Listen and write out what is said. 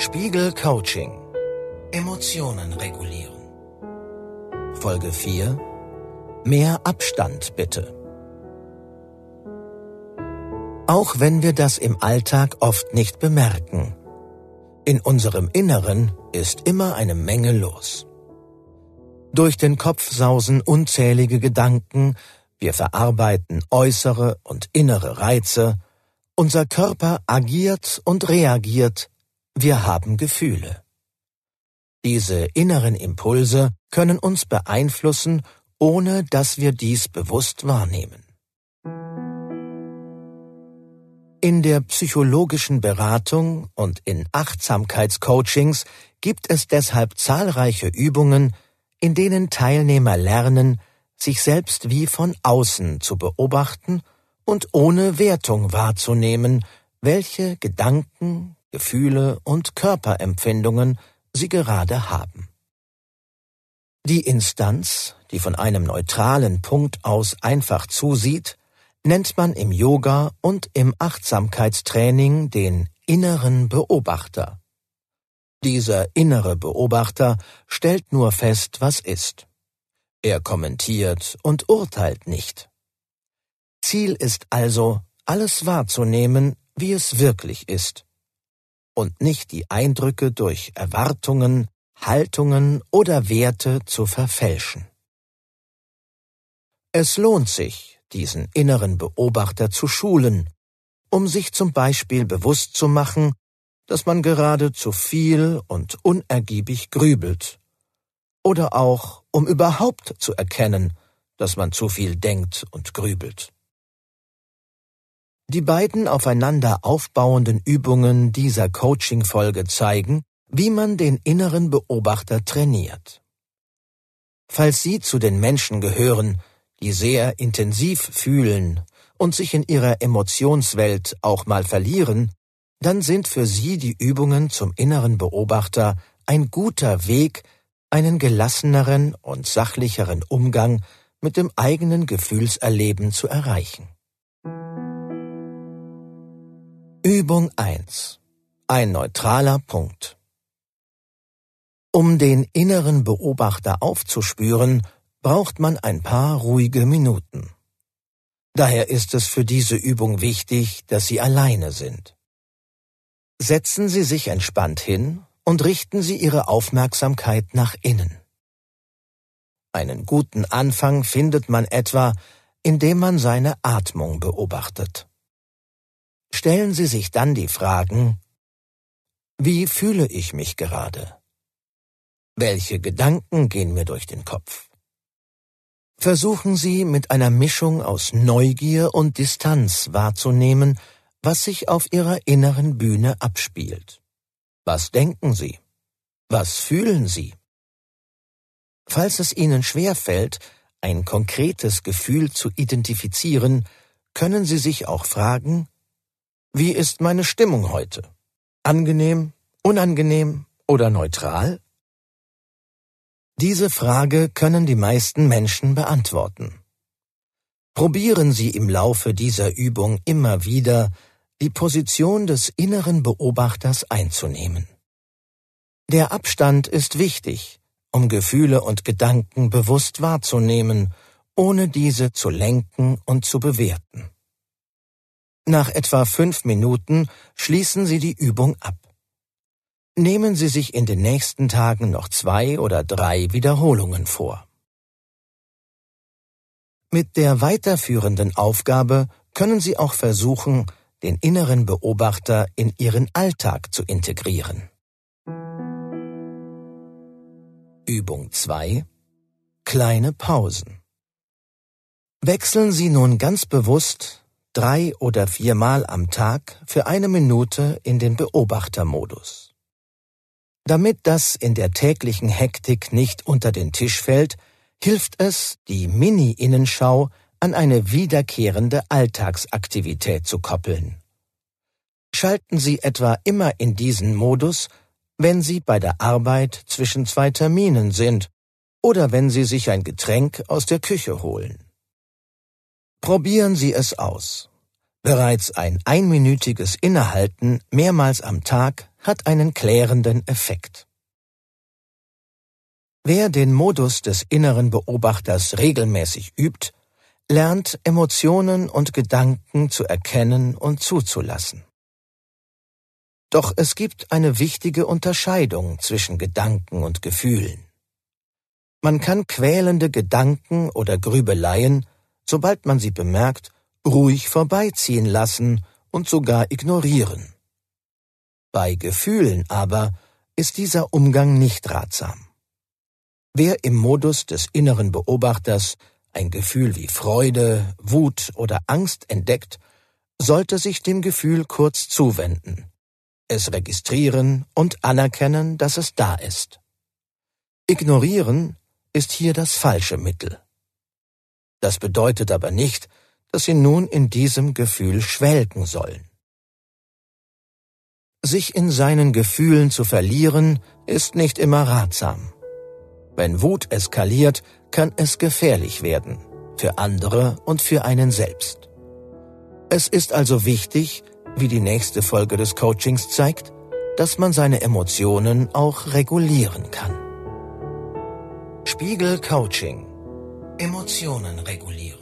Spiegel Coaching. Emotionen regulieren. Folge 4. Mehr Abstand bitte. Auch wenn wir das im Alltag oft nicht bemerken. In unserem Inneren ist immer eine Menge los. Durch den Kopf sausen unzählige Gedanken, wir verarbeiten äußere und innere Reize, unser Körper agiert und reagiert, wir haben Gefühle. Diese inneren Impulse können uns beeinflussen, ohne dass wir dies bewusst wahrnehmen. In der psychologischen Beratung und in Achtsamkeitscoachings gibt es deshalb zahlreiche Übungen, in denen Teilnehmer lernen, sich selbst wie von außen zu beobachten und ohne Wertung wahrzunehmen, welche Gedanken, Gefühle und Körperempfindungen sie gerade haben. Die Instanz, die von einem neutralen Punkt aus einfach zusieht, nennt man im Yoga und im Achtsamkeitstraining den inneren Beobachter. Dieser innere Beobachter stellt nur fest, was ist. Er kommentiert und urteilt nicht. Ziel ist also, alles wahrzunehmen, wie es wirklich ist, und nicht die Eindrücke durch Erwartungen, Haltungen oder Werte zu verfälschen. Es lohnt sich, diesen inneren Beobachter zu schulen, um sich zum Beispiel bewusst zu machen, dass man gerade zu viel und unergiebig grübelt. Oder auch, um überhaupt zu erkennen, dass man zu viel denkt und grübelt. Die beiden aufeinander aufbauenden Übungen dieser Coaching-Folge zeigen, wie man den inneren Beobachter trainiert. Falls Sie zu den Menschen gehören, die sehr intensiv fühlen und sich in ihrer Emotionswelt auch mal verlieren, dann sind für Sie die Übungen zum inneren Beobachter ein guter Weg, einen gelasseneren und sachlicheren Umgang mit dem eigenen Gefühlserleben zu erreichen. Übung 1. Ein neutraler Punkt. Um den inneren Beobachter aufzuspüren, braucht man ein paar ruhige Minuten. Daher ist es für diese Übung wichtig, dass Sie alleine sind. Setzen Sie sich entspannt hin und richten Sie Ihre Aufmerksamkeit nach innen. Einen guten Anfang findet man etwa, indem man seine Atmung beobachtet. Stellen Sie sich dann die Fragen, wie fühle ich mich gerade? Welche Gedanken gehen mir durch den Kopf? Versuchen Sie mit einer Mischung aus Neugier und Distanz wahrzunehmen, was sich auf ihrer inneren Bühne abspielt. Was denken Sie? Was fühlen Sie? Falls es Ihnen schwerfällt, ein konkretes Gefühl zu identifizieren, können Sie sich auch fragen, wie ist meine Stimmung heute? Angenehm, unangenehm oder neutral? Diese Frage können die meisten Menschen beantworten. Probieren Sie im Laufe dieser Übung immer wieder, die Position des inneren Beobachters einzunehmen. Der Abstand ist wichtig, um Gefühle und Gedanken bewusst wahrzunehmen, ohne diese zu lenken und zu bewerten. Nach etwa fünf Minuten schließen Sie die Übung ab. Nehmen Sie sich in den nächsten Tagen noch zwei oder drei Wiederholungen vor. Mit der weiterführenden Aufgabe können Sie auch versuchen, den inneren Beobachter in ihren Alltag zu integrieren. Übung 2 Kleine Pausen Wechseln Sie nun ganz bewusst drei oder viermal am Tag für eine Minute in den Beobachtermodus. Damit das in der täglichen Hektik nicht unter den Tisch fällt, hilft es, die Mini-Innenschau an eine wiederkehrende Alltagsaktivität zu koppeln. Schalten Sie etwa immer in diesen Modus, wenn Sie bei der Arbeit zwischen zwei Terminen sind oder wenn Sie sich ein Getränk aus der Küche holen. Probieren Sie es aus. Bereits ein einminütiges Innehalten mehrmals am Tag hat einen klärenden Effekt. Wer den Modus des inneren Beobachters regelmäßig übt, lernt Emotionen und Gedanken zu erkennen und zuzulassen. Doch es gibt eine wichtige Unterscheidung zwischen Gedanken und Gefühlen. Man kann quälende Gedanken oder Grübeleien, sobald man sie bemerkt, ruhig vorbeiziehen lassen und sogar ignorieren. Bei Gefühlen aber ist dieser Umgang nicht ratsam. Wer im Modus des inneren Beobachters ein Gefühl wie Freude, Wut oder Angst entdeckt, sollte sich dem Gefühl kurz zuwenden, es registrieren und anerkennen, dass es da ist. Ignorieren ist hier das falsche Mittel. Das bedeutet aber nicht, dass Sie nun in diesem Gefühl schwelgen sollen. Sich in seinen Gefühlen zu verlieren, ist nicht immer ratsam. Wenn Wut eskaliert, kann es gefährlich werden, für andere und für einen selbst. Es ist also wichtig, wie die nächste Folge des Coachings zeigt, dass man seine Emotionen auch regulieren kann. Spiegel Coaching Emotionen regulieren.